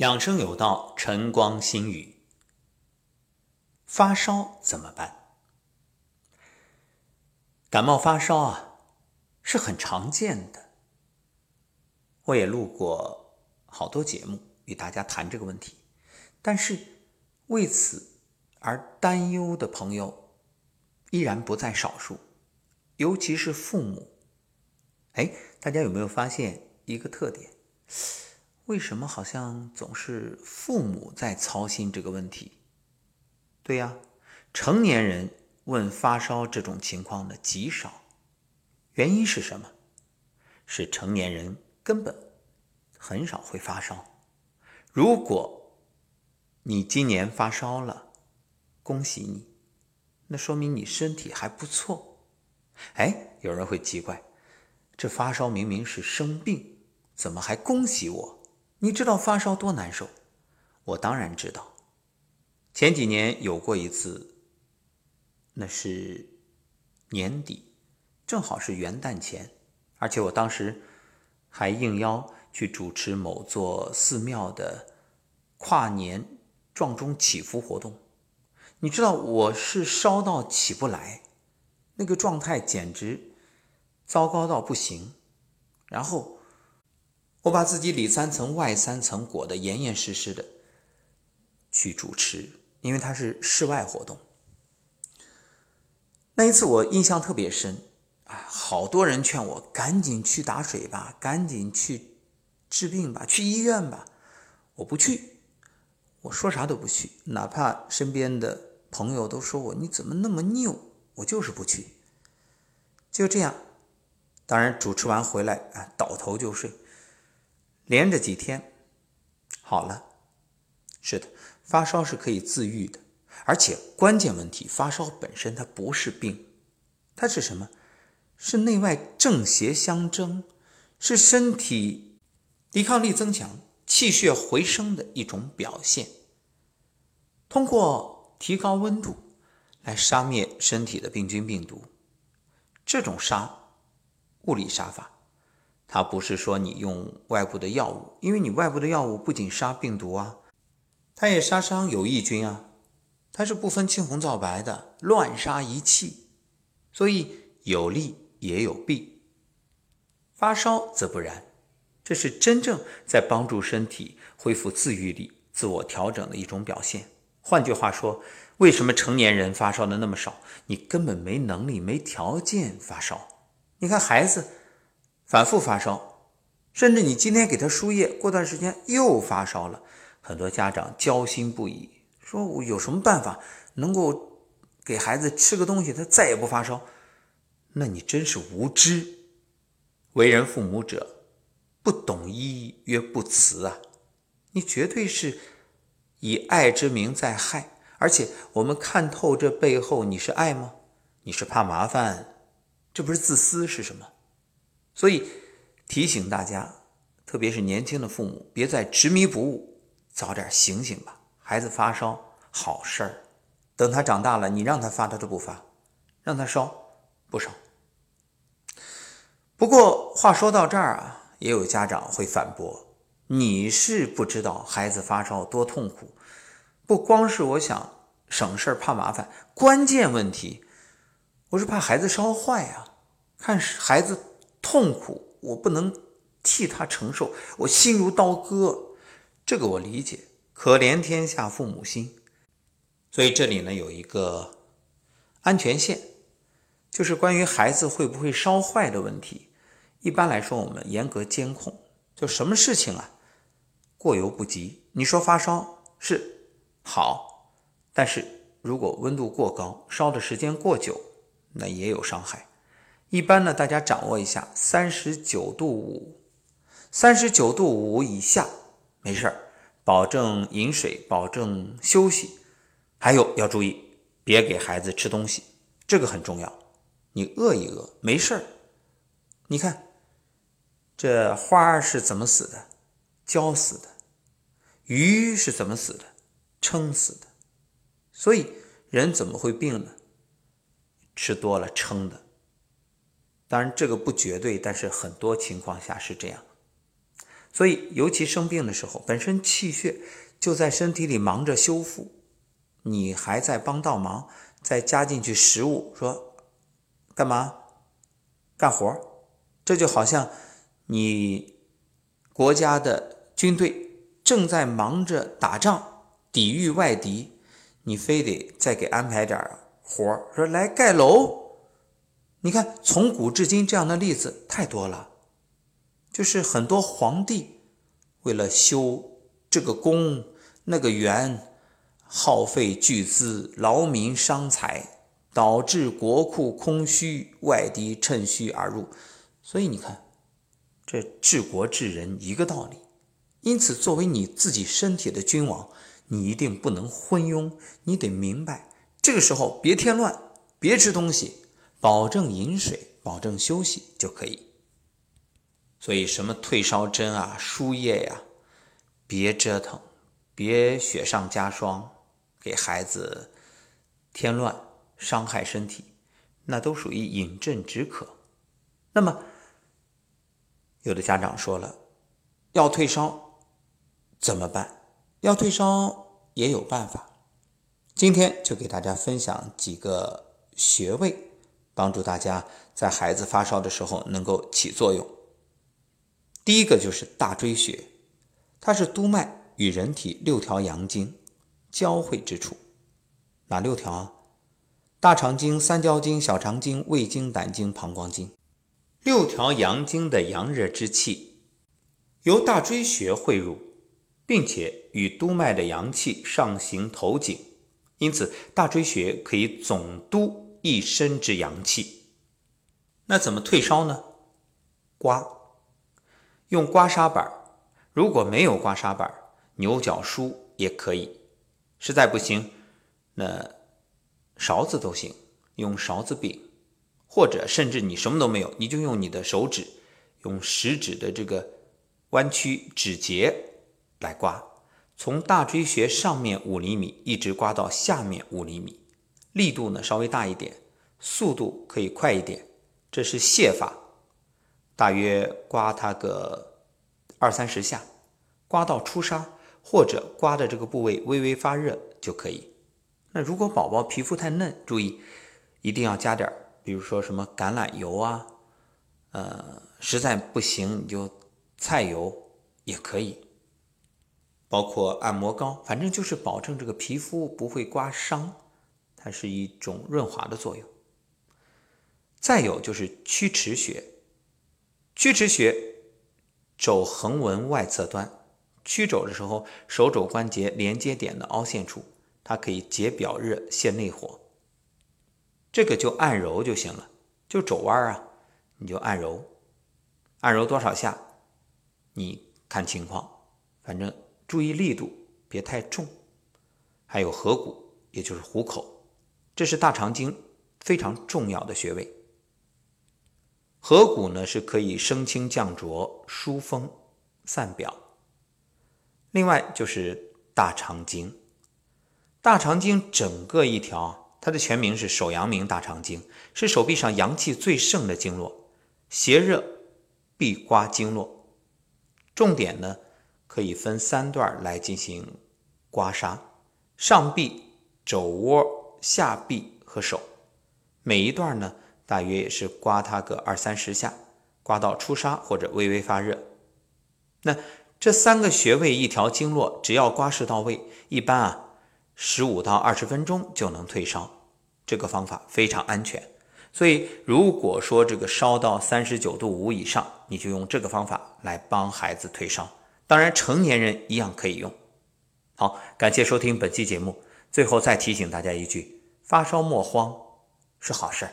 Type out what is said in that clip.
养生有道，晨光心语。发烧怎么办？感冒发烧啊，是很常见的。我也录过好多节目与大家谈这个问题，但是为此而担忧的朋友依然不在少数，尤其是父母。哎，大家有没有发现一个特点？为什么好像总是父母在操心这个问题？对呀，成年人问发烧这种情况的极少，原因是什么？是成年人根本很少会发烧。如果你今年发烧了，恭喜你，那说明你身体还不错。哎，有人会奇怪，这发烧明明是生病，怎么还恭喜我？你知道发烧多难受？我当然知道。前几年有过一次，那是年底，正好是元旦前，而且我当时还应邀去主持某座寺庙的跨年撞钟祈福活动。你知道我是烧到起不来，那个状态简直糟糕到不行，然后。我把自己里三层外三层裹得严严实实的去主持，因为它是室外活动。那一次我印象特别深，啊，好多人劝我赶紧去打水吧，赶紧去治病吧，去医院吧。我不去，我说啥都不去，哪怕身边的朋友都说我你怎么那么拗，我就是不去。就这样，当然主持完回来啊，倒头就睡。连着几天，好了。是的，发烧是可以自愈的，而且关键问题，发烧本身它不是病，它是什么？是内外正邪相争，是身体抵抗力增强、气血回升的一种表现。通过提高温度来杀灭身体的病菌病毒，这种杀，物理杀法。它不是说你用外部的药物，因为你外部的药物不仅杀病毒啊，它也杀伤有益菌啊，它是不分青红皂白的乱杀一气，所以有利也有弊。发烧则不然，这是真正在帮助身体恢复自愈力、自我调整的一种表现。换句话说，为什么成年人发烧的那么少？你根本没能力、没条件发烧。你看孩子。反复发烧，甚至你今天给他输液，过段时间又发烧了，很多家长焦心不已，说我有什么办法能够给孩子吃个东西，他再也不发烧？那你真是无知。为人父母者，不懂医曰不慈啊！你绝对是以爱之名在害，而且我们看透这背后，你是爱吗？你是怕麻烦？这不是自私是什么？所以提醒大家，特别是年轻的父母，别再执迷不悟，早点醒醒吧。孩子发烧好事儿，等他长大了，你让他发他都不发，让他烧不烧。不过话说到这儿啊，也有家长会反驳：你是不知道孩子发烧多痛苦，不光是我想省事儿怕麻烦，关键问题我是怕孩子烧坏啊，看孩子。痛苦，我不能替他承受，我心如刀割，这个我理解。可怜天下父母心，所以这里呢有一个安全线，就是关于孩子会不会烧坏的问题。一般来说，我们严格监控，就什么事情啊，过犹不及。你说发烧是好，但是如果温度过高，烧的时间过久，那也有伤害。一般呢，大家掌握一下，三十九度五，三十九度五以下没事儿，保证饮水，保证休息，还有要注意，别给孩子吃东西，这个很重要。你饿一饿没事儿。你看这花是怎么死的？浇死的。鱼是怎么死的？撑死的。所以人怎么会病呢？吃多了撑的。当然，这个不绝对，但是很多情况下是这样。所以尤其生病的时候，本身气血就在身体里忙着修复，你还在帮倒忙，再加进去食物，说干嘛？干活这就好像你国家的军队正在忙着打仗，抵御外敌，你非得再给安排点活说来盖楼。你看，从古至今这样的例子太多了，就是很多皇帝为了修这个宫那个园，耗费巨资，劳民伤财，导致国库空虚，外敌趁虚而入。所以你看，这治国治人一个道理。因此，作为你自己身体的君王，你一定不能昏庸，你得明白，这个时候别添乱，别吃东西。保证饮水，保证休息就可以。所以什么退烧针啊、输液呀，别折腾，别雪上加霜，给孩子添乱，伤害身体，那都属于饮鸩止渴。那么，有的家长说了，要退烧怎么办？要退烧也有办法。今天就给大家分享几个穴位。帮助大家在孩子发烧的时候能够起作用。第一个就是大椎穴，它是督脉与人体六条阳经交汇之处。哪六条啊？大肠经、三焦经、小肠经、胃经、胆经、膀胱经。六条阳经的阳热之气由大椎穴汇入，并且与督脉的阳气上行头颈，因此大椎穴可以总督。一身之阳气，那怎么退烧呢？刮，用刮痧板如果没有刮痧板牛角梳也可以。实在不行，那勺子都行，用勺子柄，或者甚至你什么都没有，你就用你的手指，用食指的这个弯曲指节来刮，从大椎穴上面五厘米一直刮到下面五厘米。力度呢稍微大一点，速度可以快一点，这是泻法，大约刮它个二三十下，刮到出痧或者刮的这个部位微微发热就可以。那如果宝宝皮肤太嫩，注意一定要加点比如说什么橄榄油啊，呃，实在不行你就菜油也可以，包括按摩膏，反正就是保证这个皮肤不会刮伤。它是一种润滑的作用。再有就是曲池穴，曲池穴肘横纹外侧端，曲肘的时候，手肘关节连接点的凹陷处，它可以解表热、泻内火。这个就按揉就行了，就肘弯啊，你就按揉，按揉多少下，你看情况，反正注意力度，别太重。还有合谷，也就是虎口。这是大肠经非常重要的穴位。合谷呢是可以升清降浊、疏风散表。另外就是大肠经，大肠经整个一条，它的全名是手阳明大肠经，是手臂上阳气最盛的经络，邪热必刮经络。重点呢可以分三段来进行刮痧：上臂、肘窝。下臂和手，每一段呢，大约也是刮它个二三十下，刮到出痧或者微微发热。那这三个穴位一条经络，只要刮拭到位，一般啊，十五到二十分钟就能退烧。这个方法非常安全，所以如果说这个烧到三十九度五以上，你就用这个方法来帮孩子退烧。当然，成年人一样可以用。好，感谢收听本期节目。最后再提醒大家一句：发烧莫慌，是好事。